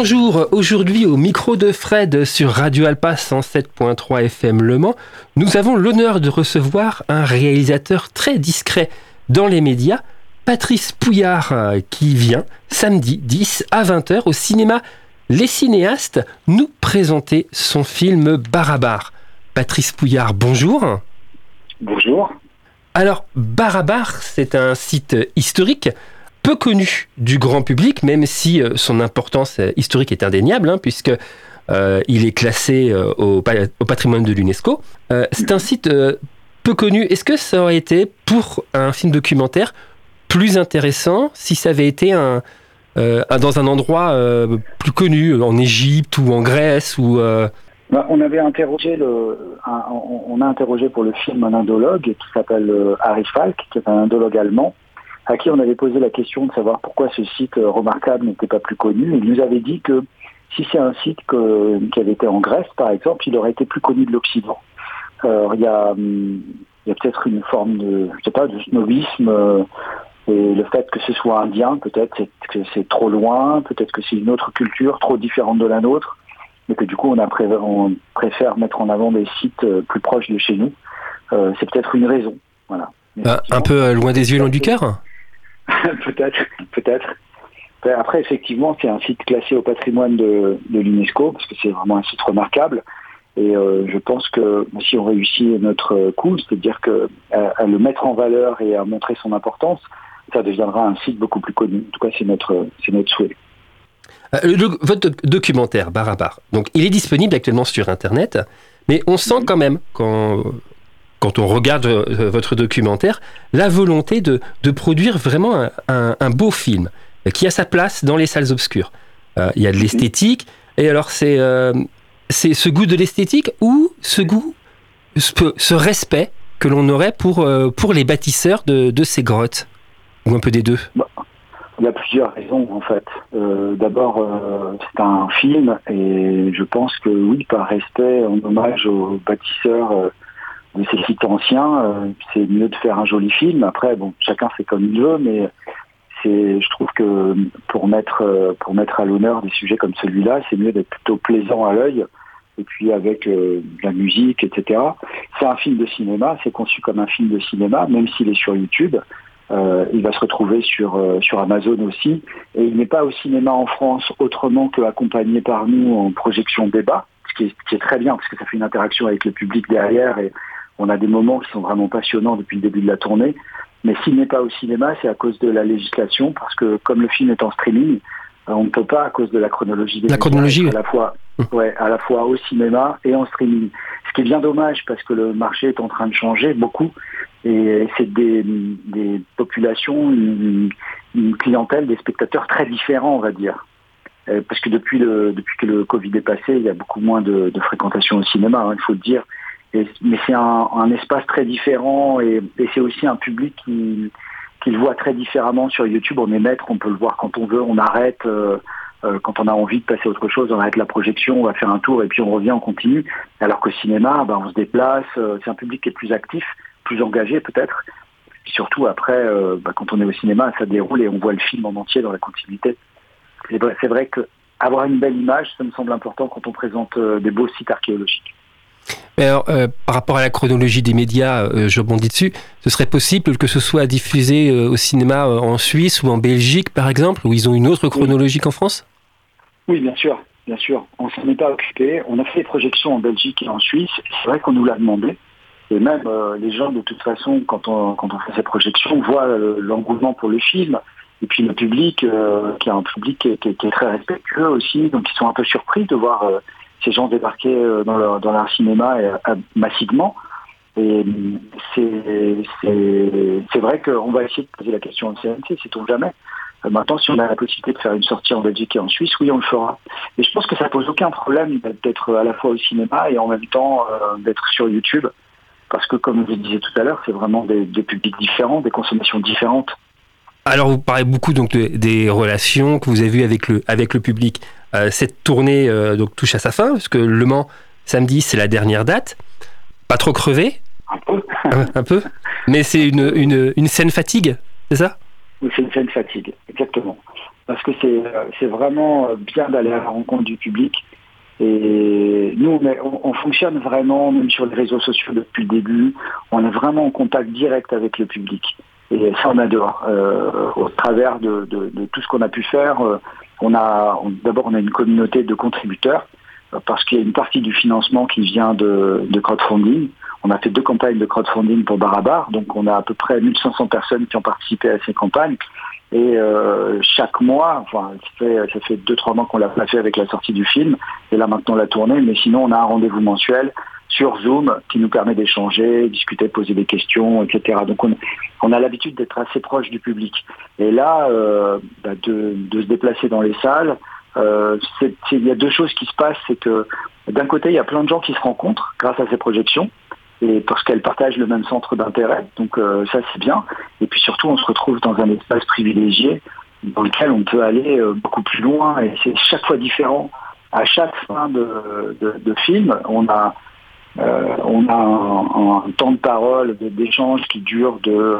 Bonjour, aujourd'hui au micro de Fred sur Radio Alpa 107.3 FM Le Mans, nous avons l'honneur de recevoir un réalisateur très discret dans les médias, Patrice Pouillard, euh, qui vient samedi 10 à 20h au cinéma Les Cinéastes nous présenter son film Barabar. Patrice Pouillard, bonjour. Bonjour. Alors, Barabar, c'est un site historique peu connu du grand public, même si euh, son importance euh, historique est indéniable, hein, puisque euh, il est classé au, patrimoine de l'UNESCO. c'est un site peu connu. Est-ce que ça aurait été pour un film documentaire plus intéressant si ça avait été dans un endroit plus connu, en Égypte ou en Grèce ou bah, on avait interrogé on a interrogé pour le film un indologue qui s'appelle Harry Falk, qui est un indologue allemand, à qui on avait posé la question de savoir pourquoi ce site euh, remarquable n'était pas plus connu. Il nous avait dit que si c'est un site qui avait été en Grèce, par exemple, il aurait été plus connu de l'Occident. il y a, hum, il y a peut-être une forme de, je sais pas, de snobisme. Euh, et le fait que ce soit indien, peut-être que c'est trop loin, peut-être que c'est une autre culture trop différente de la nôtre, mais que du coup on, a on préfère mettre en avant des sites euh, plus proches de chez nous. c'est peut-être une raison. Voilà. un peu loin des yeux, loin du cœur peut-être, peut-être. Après, effectivement, c'est un site classé au patrimoine de, l'UNESCO, parce que c'est vraiment un site remarquable. Et euh, je pense que si on réussit notre coup, c'est-à-dire que à, le mettre en valeur et à montrer son importance, ça deviendra un site beaucoup plus connu. En tout cas, c'est notre, c'est notre souhait. Euh, votre documentaire Barabar, donc il est disponible actuellement sur Internet, mais on sent quand même quand quand on regarde euh, votre documentaire, la volonté de, produire vraiment un, beau film qui a sa place dans les salles obscures. Euh, il y a de l'esthétique, et alors c'est euh, c'est ce goût de l'esthétique ou ce goût, ce, respect que l'on aurait pour, pour les bâtisseurs de, de, ces grottes? Ou un peu des deux? Bah, Il y a plusieurs raisons en fait. D'abord, c'est un film et je pense que oui, par respect, en hommage aux bâtisseurs de ces sites anciens, euh, c'est mieux de faire un joli film. Après, bon, chacun fait comme il veut, mais c'est, je trouve que pour mettre euh, pour mettre à l'honneur des sujets comme celui-là, c'est mieux d'être plutôt plaisant à l'œil et puis avec euh, de la musique, etc. C'est un film de cinéma, c'est conçu comme un film de cinéma, même s'il est sur YouTube. il va se retrouver sur, sur Amazon aussi. Et il n'est pas au cinéma en France autrement qu'accompagné par nous en projection débat, ce qui, est, qui est très bien parce que ça fait une interaction avec le public derrière et on a des moments qui sont vraiment passionnants depuis le début de la tournée. Mais s'il n'est pas au cinéma, c'est à cause de la législation, parce que comme le film est en streaming, on ne peut pas à cause de la chronologie des la chronologie à la fois ouais, à la fois au cinéma et en streaming. Ce qui est bien dommage parce que le marché est en train de changer beaucoup et c'est des, populations une, clientèle des spectateurs très différents on va dire. Euh, parce que depuis le depuis que le Covid est passé il y a beaucoup moins de, fréquentation au cinéma hein, il faut le dire mais c'est un, espace très différent et, c'est aussi un public qui, qui, le voit très différemment sur YouTube. On est maître, on peut le voir quand on veut, on arrête. Euh, euh, quand on a envie de passer à autre chose, on arrête la projection, on va faire un tour et puis on revient, on continue. Alors qu'au cinéma, ben, on se déplace, euh, c'est un public qui est plus actif, plus engagé peut-être. Surtout après, ben, quand on est au cinéma, ça déroule et on voit le film en entier dans la continuité. C'est vrai, vrai que avoir une belle image, ça me semble important quand on présente des beaux sites archéologiques. Alors, euh, par rapport à la chronologie des médias, euh, je rebondis dessus. Ce serait possible que ce soit diffusé euh, au cinéma en Suisse ou en Belgique, par exemple, où ils ont une autre chronologie qu'en France? Oui, bien sûr, bien sûr. On s'en est pas occupé. On a fait des projections en Belgique et en Suisse. C'est vrai qu'on nous l'a demandé. Et même les gens, de toute façon, quand on, quand on fait ces projections, voient l'engouement pour le film. Et puis le public, qui est un public qui est, très respectueux aussi, donc ils sont un peu surpris de voir ces gens débarquaient euh, dans leur, dans leur cinéma euh, massivement. Et c'est vrai qu'on va essayer de poser la question au CNC, sait-on jamais. Euh, maintenant, si on a la possibilité de faire une sortie en Belgique et en Suisse, oui, on le fera. Et je pense que ça pose aucun problème d'être à la fois au cinéma et en même temps d'être sur YouTube. Parce que, comme je disais tout à l'heure, c'est vraiment des, des, publics différents, des consommations différentes. Alors, vous parlez beaucoup donc des relations que vous avez vues avec le, avec le public. Euh, cette tournée euh, donc touche à sa fin, parce que Le Mans, samedi, c'est la dernière date. Pas trop crevé? Un peu. un, peu. Mais c'est une, une, scène fatigue, c'est ça? Oui, c'est une fatigue, exactement. Parce que c'est vraiment bien d'aller à la rencontre du public. Et nous, on, on, fonctionne vraiment, même sur les réseaux sociaux depuis le début, on est vraiment en contact direct avec le public. Et ça, on adore. Euh, au travers de, de, de tout ce qu'on a pu faire, euh, on a d'abord on a une communauté de contributeurs euh, parce qu'il y a une partie du financement qui vient de, de, crowdfunding. On a fait deux campagnes de crowdfunding pour Barabar, donc on a à peu près 1500 personnes qui ont participé à ces campagnes. Et euh, chaque mois, enfin, ça fait, ça fait deux trois mois qu'on l'a fait avec la sortie du film, et là maintenant la tournée. Mais sinon, on a un rendez-vous mensuel sur Zoom qui nous permet d'échanger, discuter, poser des questions, etc. Donc on, on a l'habitude d'être assez proche du public. Et là, euh, bah de, de, se déplacer dans les salles, euh, il y a deux choses qui se passent, c'est que d'un côté, il y a plein de gens qui se rencontrent grâce à ces projections, et parce qu'elles partagent le même centre d'intérêt, donc euh, ça c'est bien. Et puis surtout, on se retrouve dans un espace privilégié dans lequel on peut aller euh, beaucoup plus loin, et c'est chaque fois différent. À chaque fin de, de, de film, on a euh, on a un, temps de parole, d'échange qui dure de,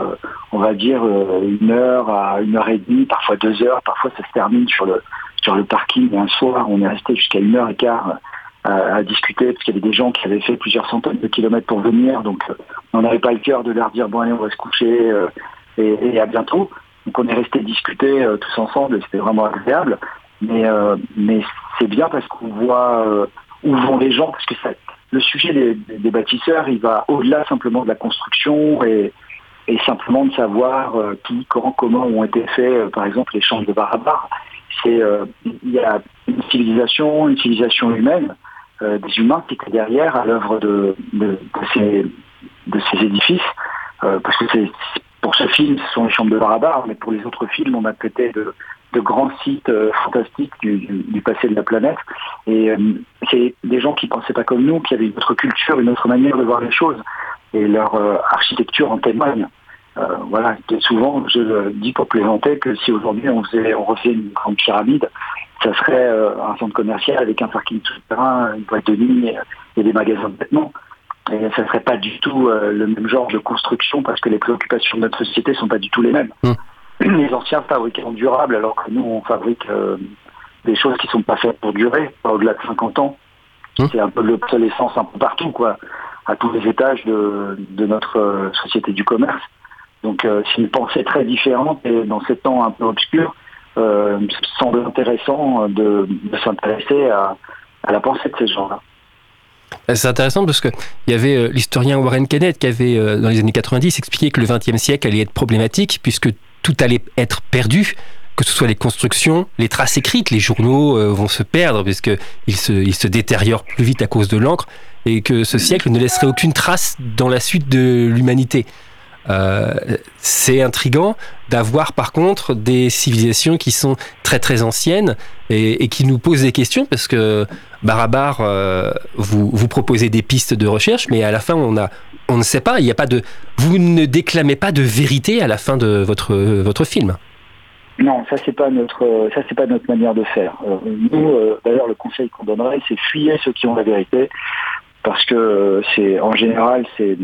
on va dire, euh, une heure à une heure et demie, parfois deux heures, parfois ça se termine sur le, sur le parking. un soir, on est resté jusqu'à une heure et quart à, à discuter, parce qu'il y avait des gens qui avaient fait plusieurs centaines de kilomètres pour venir, donc euh, on n'avait pas le cœur de leur dire, bon allez, on va se coucher et, et, à bientôt. Donc on est resté discuter tous ensemble et c'était vraiment agréable. Mais, mais c'est bien parce qu'on voit où vont les gens, parce que ça, le sujet des, bâtisseurs, il va au-delà simplement de la construction et, simplement de savoir euh, qui, quand, comment ont été faits, euh, par exemple, les chambres de Barabar. C'est euh, il y a une civilisation, une civilisation humaine, des humains qui étaient derrière à l'œuvre de, ces, de ces édifices, parce que c'est pour ce film, ce sont les chambres de Barabar, mais pour les autres films, on a traité de grands sites euh, fantastiques du, passé de la planète. Et euh, c'est des gens qui pensaient pas comme nous, qui avaient une autre culture, une autre manière de voir les choses. Et leur euh, architecture en témoigne. voilà, souvent je dis pour plaisanter que si aujourd'hui on faisait, on refait une grande pyramide, ça serait un centre commercial avec un parking souterrain, une boîte de nuit et des magasins de vêtements. Et ça serait pas du tout le même genre de construction parce que les préoccupations de notre société sont pas du tout les mêmes. Mmh les anciens fabriquaient en durable, alors que nous, on fabrique euh, des choses qui sont pas faites pour durer, pas au-delà de 50 ans. Mmh. C'est un peu l'obsolescence un peu partout, quoi, à tous les étages de, de notre euh, société du commerce. Donc euh, c'est une pensée très différente et dans ces temps un peu obscurs, euh, semble intéressant de, de s'intéresser à, à la pensée de ces gens-là. C'est intéressant parce qu'il y avait l'historien Warren Kenneth qui avait, dans les années 90, expliqué que le XXe siècle allait être problématique puisque tout allait être perdu, que ce soit les constructions, les traces écrites, les journaux euh, vont se perdre parce qu'ils se, ils se détériorent plus vite à cause de l'encre et que ce siècle ne laisserait aucune trace dans la suite de l'humanité. Euh, c'est intrigant d'avoir par contre des civilisations qui sont très très anciennes et, qui nous posent des questions parce que Barabar, euh, vous, vous proposez des pistes de recherche, mais à la fin on a, on ne sait pas, il n'y a pas de, vous ne déclamez pas de vérité à la fin de votre votre film. Non, ça c'est pas notre, ça c'est pas notre manière de faire. Euh, nous, euh, d'ailleurs, le conseil qu'on donnerait, c'est fuyez ceux qui ont la vérité, parce que c'est, en général, c'est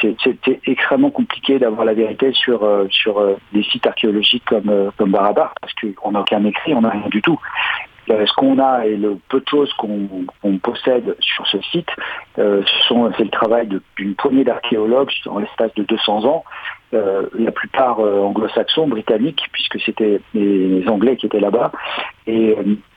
c'est extrêmement compliqué d'avoir la vérité sur euh, sur euh, des sites archéologiques comme euh, comme Barabar parce qu'on n'a aucun écrit, on n'a rien du tout. ce qu'on a et le peu de choses qu'on qu possède sur ce site, euh, c'est le travail d'une poignée d'archéologues en l'espace de 200 ans, euh, la plupart anglo-saxons, britanniques, puisque c'était les Anglais qui étaient là-bas. Et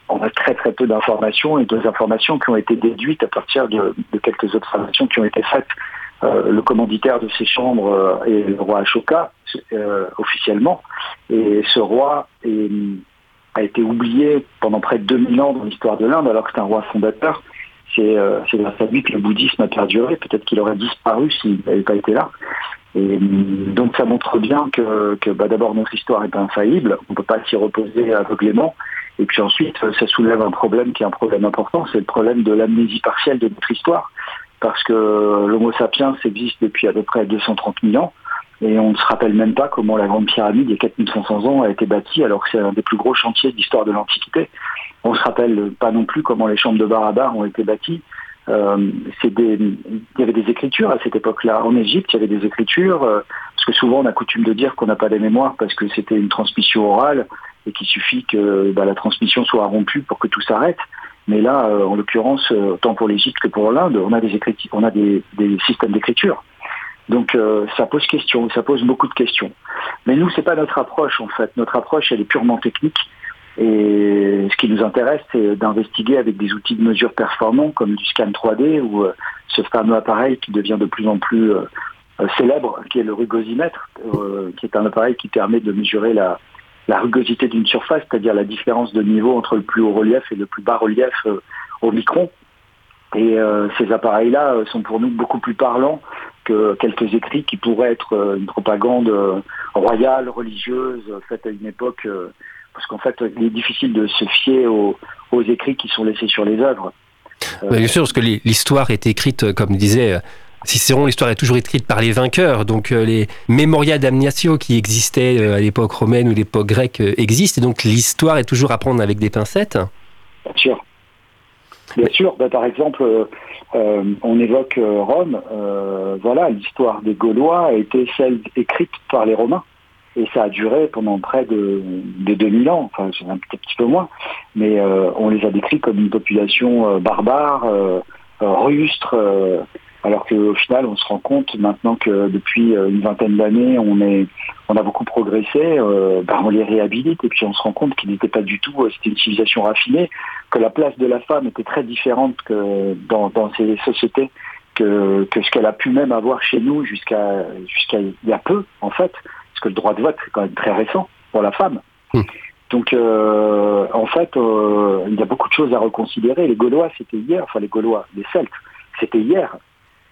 on a très très peu d'informations et deux informations qui ont été déduites à partir de, de quelques observations qui ont été faites euh, le commanditaire de ces chambres euh, est le roi Ashoka, euh, officiellement. Et ce roi a été oublié pendant près de 2000 ans dans l'histoire de l'Inde, alors que c'est un roi fondateur. C'est grâce à lui que le bouddhisme a perduré. Peut-être qu'il aurait disparu s'il n'avait pas été là. Et donc ça montre bien que, que bah, d'abord notre histoire est infaillible, on ne peut pas s'y reposer aveuglément. Et puis ensuite, ça soulève un problème qui est un problème important, c'est le problème de l'amnésie partielle de notre histoire parce que l'Homo sapiens existe depuis à peu près 230 000 ans, et on ne se rappelle même pas comment la Grande Pyramide, il y a 4500 ans, a été bâtie, alors que c'est un des plus gros chantiers d'histoire de l'Antiquité. On ne se rappelle pas non plus comment les chambres de Barabar ont été bâties, des, il y avait des écritures à cette époque-là. En Égypte, il y avait des écritures, parce que souvent on a coutume de dire qu'on n'a pas des mémoires parce que c'était une transmission orale et qu'il suffit que bah, la transmission soit rompue pour que tout s'arrête. Mais là, en l'occurrence, tant pour l'Égypte que pour l'Inde, on a des on a des, des systèmes d'écriture. Donc euh, ça pose question, ça pose beaucoup de questions. Mais nous, c'est pas notre approche en fait. Notre approche, elle est purement technique. Et ce qui nous intéresse, c'est d'investiguer avec des outils de mesure performants comme du scan 3D ou euh, ce fameux appareil qui devient de plus en plus euh, célèbre, qui est le rugosimètre, qui est un appareil qui permet de mesurer la, la rugosité d'une surface, c'est-à-dire la différence de niveau entre le plus haut relief et le plus bas relief au micron. Et ces appareils-là sont pour nous beaucoup plus parlants que quelques écrits qui pourraient être euh, une propagande euh, royale, religieuse, faite à une époque, euh, parce qu'en fait, il est difficile de se fier aux, écrits qui sont laissés sur les œuvres. bien sûr, parce que l'histoire est écrite, comme disait Cicéron, l'histoire est toujours écrite par les vainqueurs. Donc les Memoria damnatio qui existaient à l'époque romaine ou l'époque grecque existent. Et donc l'histoire est toujours à prendre avec des pincettes. Bien sûr. Bien sûr. Bah, par exemple, euh, on évoque euh, Rome, euh, voilà, l'histoire des Gaulois a été celle écrite par les Romains. Et ça a duré pendant près de, 2000 ans, enfin un petit, peu moins, mais on les a décrits comme une population barbare, rustre, alors qu'au final, on se rend compte maintenant que depuis une vingtaine d'années, on, on a beaucoup progressé, bah, on les réhabilite et puis on se rend compte qu'ils n'étaient pas du tout, c'était une civilisation raffinée, que la place de la femme était très différente que dans, ces sociétés que, ce qu'elle a pu même avoir chez nous jusqu'à jusqu'à il y a peu, en fait, parce que le droit de vote, c'est quand même très récent pour la femme. Hmm. Donc, euh, en fait, euh, il y a beaucoup de choses à reconsidérer. Les Gaulois, c'était hier, enfin les Gaulois, les Celtes, c'était hier.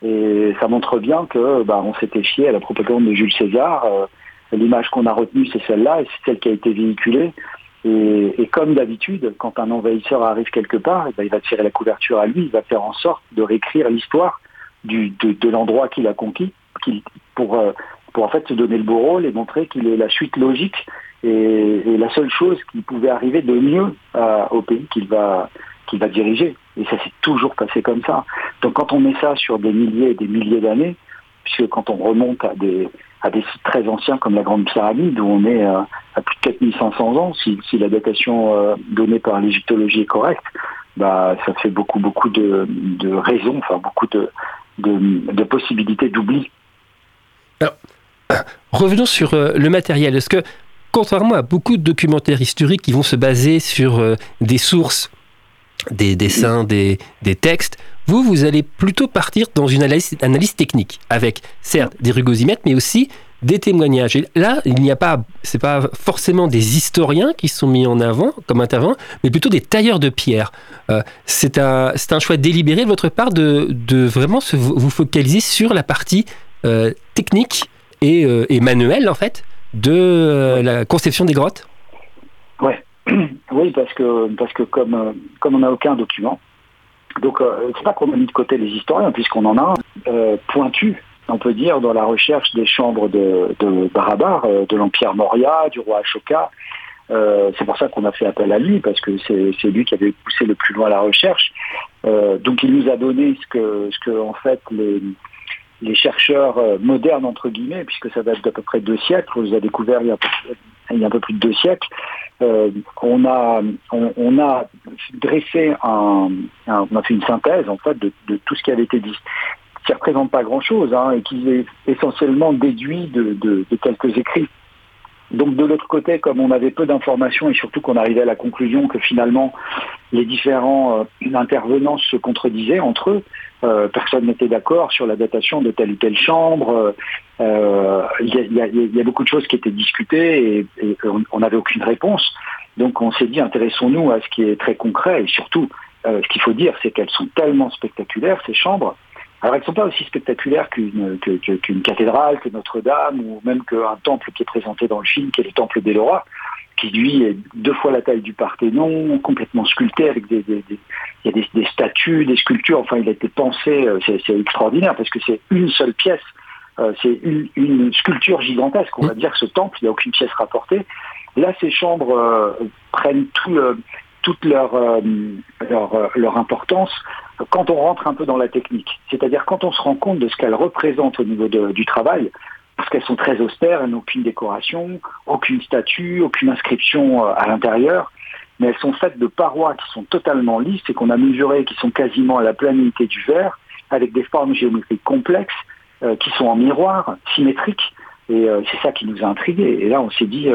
Et ça montre bien que bah, on s'était fié à la propagande de Jules César. Euh, l'image qu'on a retenue, c'est celle-là, et c'est celle qui a été véhiculée. Et, comme d'habitude, quand un envahisseur arrive quelque part, ben, il va tirer la couverture à lui, il va faire en sorte de réécrire l'histoire de, l'endroit qu'il a conquis, pour, euh, pour en fait se donner le beau rôle et montrer qu'il est la suite logique et, la seule chose qui pouvait arriver de mieux euh, au pays qu'il va, qu'il va diriger. Et ça s'est toujours passé comme ça. Donc quand on met ça sur des milliers et des milliers d'années, puisque quand on remonte à des, sites très anciens comme la Grande Pyramide, où on est euh, à plus de 4500 ans, si, la datation euh, donnée par l'égyptologie est correcte, bah, ça fait beaucoup, beaucoup de, raisons, enfin beaucoup de, possibilités d'oubli. revenons sur euh, le matériel. Est-ce que, contrairement à beaucoup de documentaires historiques qui vont se baser sur des sources, des dessins, des, des textes, vous, vous allez plutôt partir dans une analyse, technique, avec certes des rugosimètres, mais aussi des témoignages. Et là, il n'y a pas, c'est pas forcément des historiens qui sont mis en avant comme intervenants, mais plutôt des tailleurs de pierre. Euh, c'est un, c'est un choix délibéré de votre part de, de vraiment se, vous focaliser sur la partie euh, technique et, euh, et, manuelle en fait de la conception des grottes. Oui, parce que parce que comme comme on n'a aucun document, donc euh, c'est pas qu'on a mis de côté les historiens, puisqu'on en a euh, pointu, on peut dire, dans la recherche des chambres de, de Barabar, euh, de l'Empire Moria, du roi Ashoka. c'est pour ça qu'on a fait appel à lui, parce que c'est lui qui avait poussé le plus loin la recherche. donc il nous a donné ce que, ce que en fait, les, les chercheurs modernes, entre guillemets, puisque ça date d'à peu près deux siècles, on les a découverts il y a, il y a un peu plus de deux siècles, euh, on, a, dressé on a fait une synthèse en fait de, tout ce qui avait été dit qui ne représente pas grand-chose hein, et qui est essentiellement déduit de, quelques écrits. Donc de l'autre côté, comme on avait peu d'informations et surtout qu'on arrivait à la conclusion que finalement les différents euh, intervenants se contredisaient entre eux, euh, personne n'était d'accord sur la datation de telle ou telle chambre. Il y, a beaucoup de choses qui étaient discutées et, on n'avait aucune réponse. Donc on s'est dit intéressons-nous à ce qui est très concret et surtout euh, ce qu'il faut dire c'est qu'elles sont tellement spectaculaires ces chambres. Alors elles ne sont pas aussi spectaculaires qu'une cathédrale, que Notre-Dame ou même qu'un temple qui est présenté dans le film qui est le temple d'Elora qui lui est deux fois la taille du Parthénon, complètement sculpté avec des, y a des, statues, des sculptures. Enfin, il a été pensé, euh, c'est extraordinaire parce que c'est une seule pièce, euh, c'est une, sculpture gigantesque. On va dire que ce temple, il n'y a aucune pièce rapportée. Là, ces chambres euh, prennent tout toute leur, leur, leur importance quand on rentre un peu dans la technique. C'est-à-dire quand on se rend compte de ce qu'elles représentent au niveau du travail, parce qu'elles sont très austères, elles n'ont aucune décoration, aucune statue, aucune inscription euh, à l'intérieur, mais elles sont faites de parois qui sont totalement lisses et qu'on a mesurées, qui sont quasiment à la planité du verre, avec des formes géométriques complexes, euh, qui sont en miroir, symétriques, et euh, c'est ça qui nous a intrigués. Et là, on s'est dit,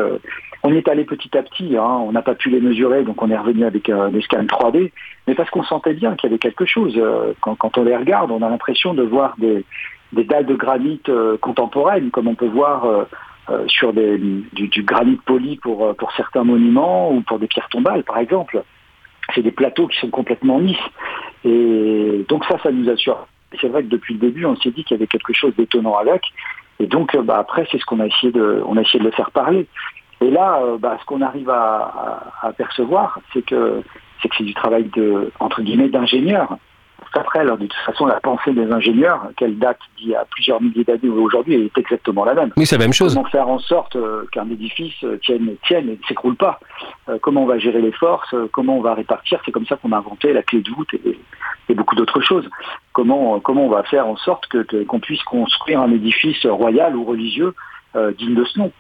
on est allé petit à petit, hein, on n'a pas pu les mesurer, donc on est revenu avec des scans 3D, mais parce qu'on sentait bien qu'il y avait quelque chose. quand, on les regarde, on a l'impression de voir des, des dalles de granit euh, contemporaines, comme on peut voir euh, euh, sur des, du, granit poli pour, certains monuments ou pour des pierres tombales, par exemple. C'est des plateaux qui sont complètement lisses. Et donc ça, ça nous assure. C'est vrai que depuis le début, on s'est dit qu'il y avait quelque chose d'étonnant avec. Et donc, bah, après, c'est ce qu'on a essayé de, on a essayé de le faire parler. Et là, bah, ce qu'on arrive à, à, percevoir, c'est que c'est que c'est du travail de, entre guillemets, d'ingénieur après, alors, de toute façon, la pensée des ingénieurs, quelle date d'il y a plusieurs milliers d'années aujourd'hui, est exactement la même. Oui, c'est la même chose. Comment faire en sorte euh, qu'un édifice euh, tienne, tienne et ne s'écroule pas? Euh, Comment on va gérer les forces? Comment on va répartir? C'est comme ça qu'on a inventé la clé de voûte et, beaucoup d'autres choses. Comment, comment on va faire en sorte que, qu'on puisse construire un édifice royal ou religieux digne de ce nom?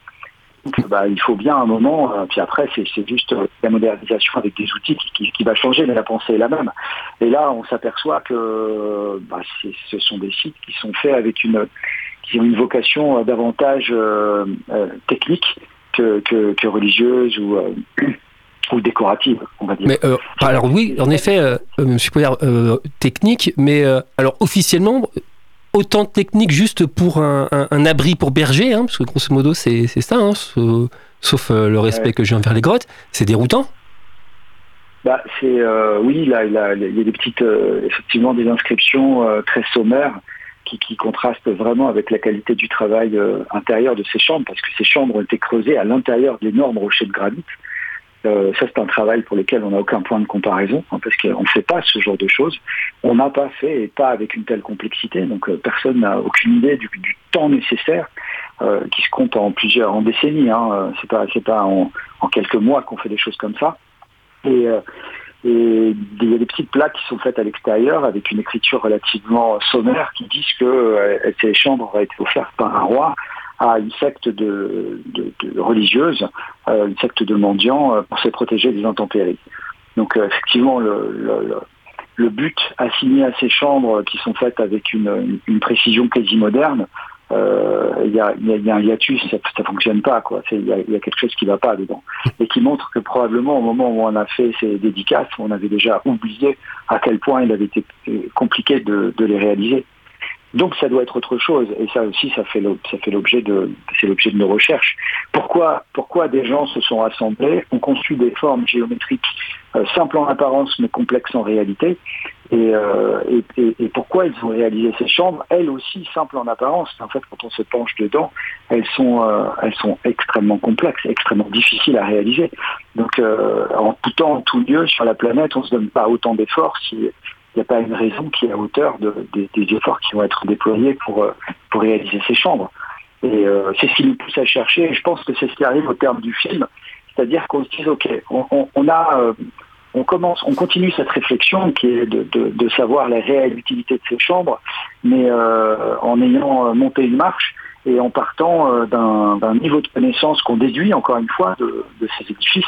Bah, il faut bien un moment, euh, puis après c'est juste euh, la modernisation avec des outils qui, va changer, mais la pensée est la même. Et là, on s'aperçoit que bah, ce sont des sites qui sont faits avec une, qui ont une vocation euh, davantage technique que, religieuse ou décorative, on va dire. Alors oui, en effet, suis pas technique, mais alors officiellement, autant de techniques juste pour un, abri pour berger, hein, parce que grosso modo c'est ça, hein, sauf euh, le respect que j'ai envers les grottes, c'est déroutant. Bah, c'est euh, oui, là, il y a des petites, euh, effectivement, des inscriptions très sommaires qui, qui, contrastent vraiment avec la qualité du travail intérieur de ces chambres, parce que ces chambres ont été creusées à l'intérieur d'énormes rochers de granit. Euh, ça, c'est un travail pour lequel on n'a aucun point de comparaison, hein, parce qu'on ne fait pas ce genre de choses. On n'a pas fait, et pas avec une telle complexité, donc euh, personne n'a aucune idée du, temps nécessaire, euh, qui se compte en plusieurs, en décennies. Hein, c'est pas, pas en, quelques mois qu'on fait des choses comme ça. Et, et il y a des petites plaques qui sont faites à l'extérieur avec une écriture relativement sommaire qui disent que ces chambres auraient été offertes par un roi à une secte de, religieuse, euh, une secte de mendiants euh, pour se protéger des intempéries. Donc euh, effectivement, le, but assigné à ces chambres qui sont faites avec une, précision quasi moderne, il y, a, un hiatus, ça, ne fonctionne pas quoi. Il y, a, quelque chose qui ne va pas dedans et qui montre que probablement au moment où on a fait ces dédicaces, on avait déjà oublié à quel point il avait été compliqué de les réaliser. Donc ça doit être autre chose. Et ça aussi, ça fait l'objet de, c'est l'objet de nos recherches. Pourquoi, des gens se sont rassemblés, ont conçu des formes géométriques euh, simples en apparence mais complexes en réalité, euh, et, pourquoi ils ont réalisé ces chambres, elles aussi simples en apparence. En fait, quand on se penche dedans, elles sont, euh, extrêmement complexes, extrêmement difficiles à réaliser. Donc, en tout temps, en tout lieu, sur la planète, on ne se donne pas autant d'efforts si n'y a pas une raison qui est à hauteur des efforts qui vont être déployés pour, euh, pour réaliser ces chambres. Et euh, c'est ce qui nous pousse à chercher, et je pense que c'est ce qui arrive au terme du film, c'est-à-dire qu'on se dit, ok, on, a, euh, on commence, on continue cette réflexion qui est de, savoir la réelle utilité de ces chambres, mais en ayant monté une marche, et en partant euh, d'un niveau de connaissance qu'on déduit, encore une fois, de, ces édifices,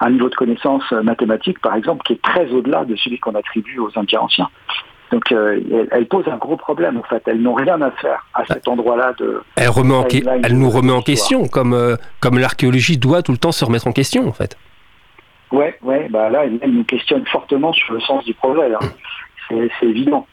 un niveau de connaissance mathématique, par exemple, qui est très au-delà de celui qu'on attribue aux Indiens anciens. Donc euh, elle, pose un gros problème en fait. Elles n'ont rien à faire à cet endroit-là de. Elle, elle nous remet en question, comme, euh, comme l'archéologie doit tout le temps se remettre en question en fait. Ouais, ouais, bah là elle, nous questionne fortement sur le sens du progrès. Hein. C'est évident.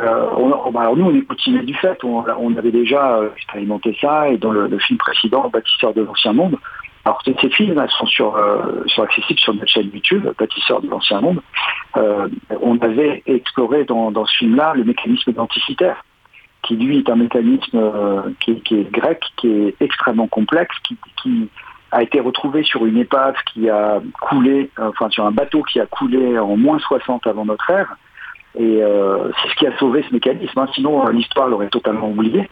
Euh, bah, alors nous, on est coutumés du fait, on, avait déjà euh, expérimenté ça, et dans le, film précédent, Bâtisseur de l'Ancien Monde, alors ces films sont, sur, euh, sont accessibles sur notre chaîne YouTube, Bâtisseur de l'Ancien Monde, on avait exploré dans, ce film-là le mécanisme identitaire, qui lui est un mécanisme qui, est grec, qui est extrêmement complexe, qui, qui a été retrouvé sur une épave qui a coulé, enfin sur un bateau qui a coulé en moins 60 avant notre ère, Et euh, c'est ce qui a sauvé ce mécanisme. Hein. Sinon, l'histoire l'aurait totalement oublié.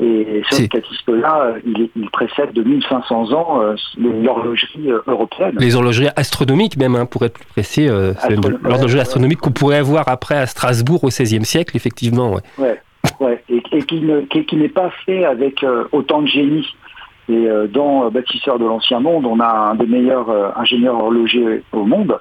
Et ce mécanisme-là, il, il, précède de 1500 ans l'horlogerie européenne. Les horlogeries astronomiques, même, hein, pour être plus précis. c'est l'horlogerie astronomique qu'on pourrait avoir après à Strasbourg au XVIe siècle, effectivement. Ouais. ouais. Et, et qui n'est pas fait avec autant de génie. Et dans Bâtisseur de l'Ancien Monde, on a un des meilleurs ingénieurs horlogers au monde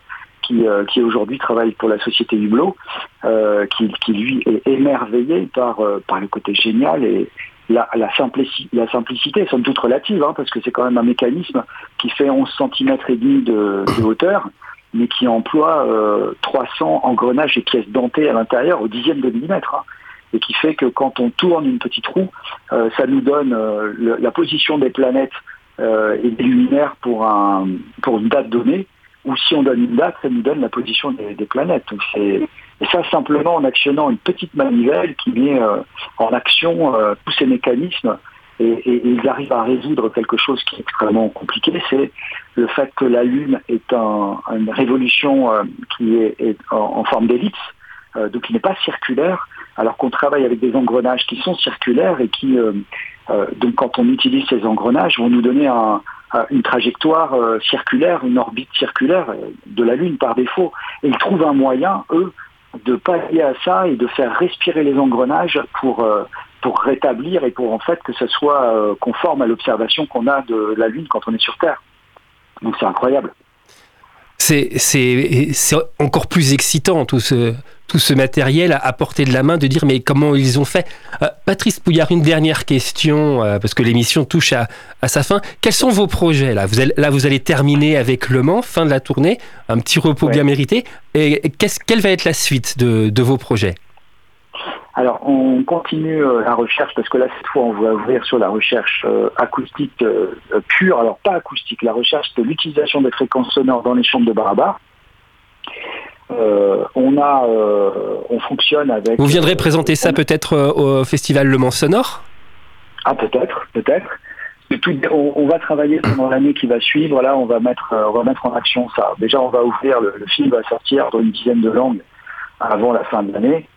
euh, qui, aujourd'hui travaille pour la société Hublot, euh, qui, lui est émerveillé par, euh, par le côté génial et la, la, simplicité, la simplicité, somme toute relative, hein, parce que c'est quand même un mécanisme qui fait 11 cm et demi de, hauteur, mais qui emploie 300 engrenages et pièces dentées à l'intérieur au dixième de millimètre. Hein, et qui fait que quand on tourne une petite roue, ça nous donne la position des planètes et des luminaires pour, un, pour une date donnée, ou si on donne une date, ça nous donne la position des, planètes. et ça simplement en actionnant une petite manivelle qui met euh, en action euh, tous ces mécanismes et, ils arrivent à résoudre quelque chose qui est extrêmement compliqué, c'est le fait que la Lune est une révolution euh, qui est, en, forme d'ellipse, donc qui n'est pas circulaire, alors qu'on travaille avec des engrenages qui sont circulaires et qui, donc quand on utilise ces engrenages, vont nous donner un, une trajectoire euh, circulaire, une orbite circulaire euh, de la Lune par défaut. Et ils trouvent un moyen, eux, de pallier à ça et de faire respirer les engrenages pour, euh, pour rétablir et pour en fait que ce soit conforme à l'observation qu'on a de la Lune quand on est sur Terre. Donc c'est incroyable c'est encore plus excitant tout ce, tout ce matériel à, portée de la main, de dire mais comment ils ont fait? Euh, Patrice Pouillard, une dernière question, euh, parce que l'émission touche à, sa fin. Quels sont vos projets là? Vous allez, Là, vous allez terminer avec Le Mans, fin de la tournée, un petit repos bien mérité. Et quelle va être la suite de vos projets? Alors, on continue euh, la recherche parce que là, cette fois, on va ouvrir sur la recherche euh, acoustique euh, pure. Alors, pas acoustique, la recherche de l'utilisation des fréquences sonores dans les chambres de Barabar. On a, on fonctionne avec. Vous viendrez présenter ça peut-être au festival Le Mans Sonore? Ah, peut-être, peut-être. on, va travailler pendant l'année qui va suivre. Là, on va mettre, on va mettre en action ça. Déjà, on va ouvrir, le film va sortir dans une dizaine de langues avant la fin de l'année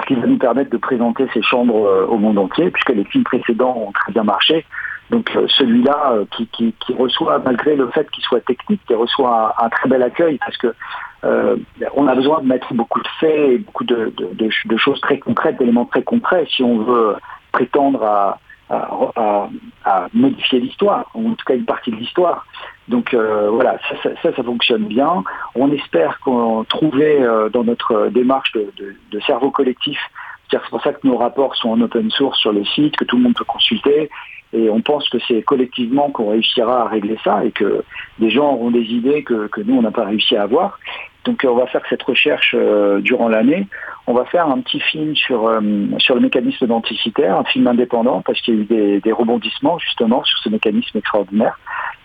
ce qui va nous permettre de présenter ces chambres euh, au monde entier, puisque les films précédents ont très bien marché. Donc euh, celui-là euh, qui, reçoit, malgré le fait qu'il soit technique, qui reçoit un, très bel accueil, parce que on a besoin de mettre beaucoup de faits et beaucoup de, choses très concrètes, d'éléments très concrets, si on veut prétendre à, à modifier l'histoire, ou en tout cas une partie de l'histoire. Donc euh, voilà, ça, ça, fonctionne bien. On espère qu'on trouver euh, dans notre démarche de, cerveau collectif, c'est pour ça que nos rapports sont en open source sur le site, que tout le monde peut consulter. Et on pense que c'est collectivement qu'on réussira à régler ça et que des gens auront des idées que, nous, on n'a pas réussi à avoir. Donc on va faire cette recherche euh, durant l'année. On va faire un petit film sur, sur le mécanisme denticitaire, un film indépendant, parce qu'il y a eu des, rebondissements justement sur ce mécanisme extraordinaire.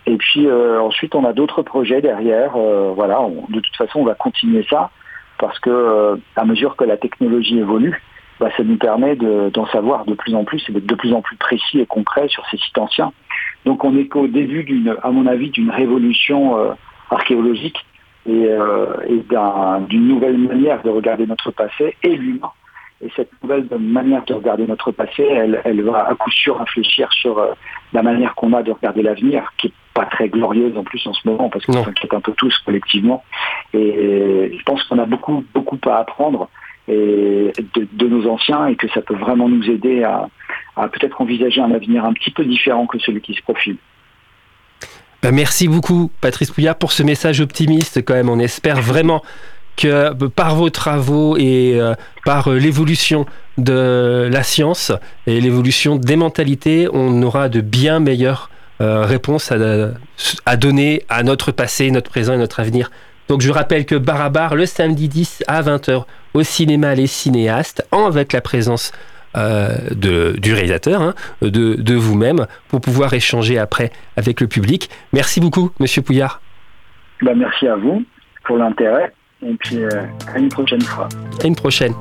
Et puis euh, ensuite, on a d'autres projets derrière. Euh, voilà, de toute façon, on va continuer ça parce que euh, à mesure que la technologie évolue, bah, ça nous permet d'en savoir de plus en plus et d'être de plus en plus précis et concret sur ces sites anciens. Donc on est qu'au début d'une, à mon avis, d'une révolution archéologique et, et d'une nouvelle manière de regarder notre passé et l'humain. Et cette nouvelle manière de regarder notre passé, elle, elle va à coup sûr réfléchir sur la manière qu'on a de regarder l'avenir, qui est pas très glorieuse en plus en ce moment parce qu'on s'inquiète un peu tous collectivement. Et je pense qu'on a beaucoup, beaucoup à apprendre et de, nos anciens et que ça peut vraiment nous aider à, peut-être envisager un avenir un petit peu différent que celui qui se profile. Ben, merci beaucoup Patrice Pouillard pour ce message optimiste quand même. On espère vraiment que par vos travaux et euh, par euh, l'évolution de la science et l'évolution des mentalités, on aura de bien meilleures euh, réponse à, donner à notre passé, notre présent et notre avenir. Donc je rappelle que Barabar, le samedi 10 à 20h au cinéma Les Cinéastes, avec la présence euh, de, du réalisateur, hein, de, vous-même, pour pouvoir échanger après avec le public. Merci beaucoup, Monsieur Pouillard. Bah, merci à vous pour l'intérêt et puis euh, à une prochaine fois. À une prochaine.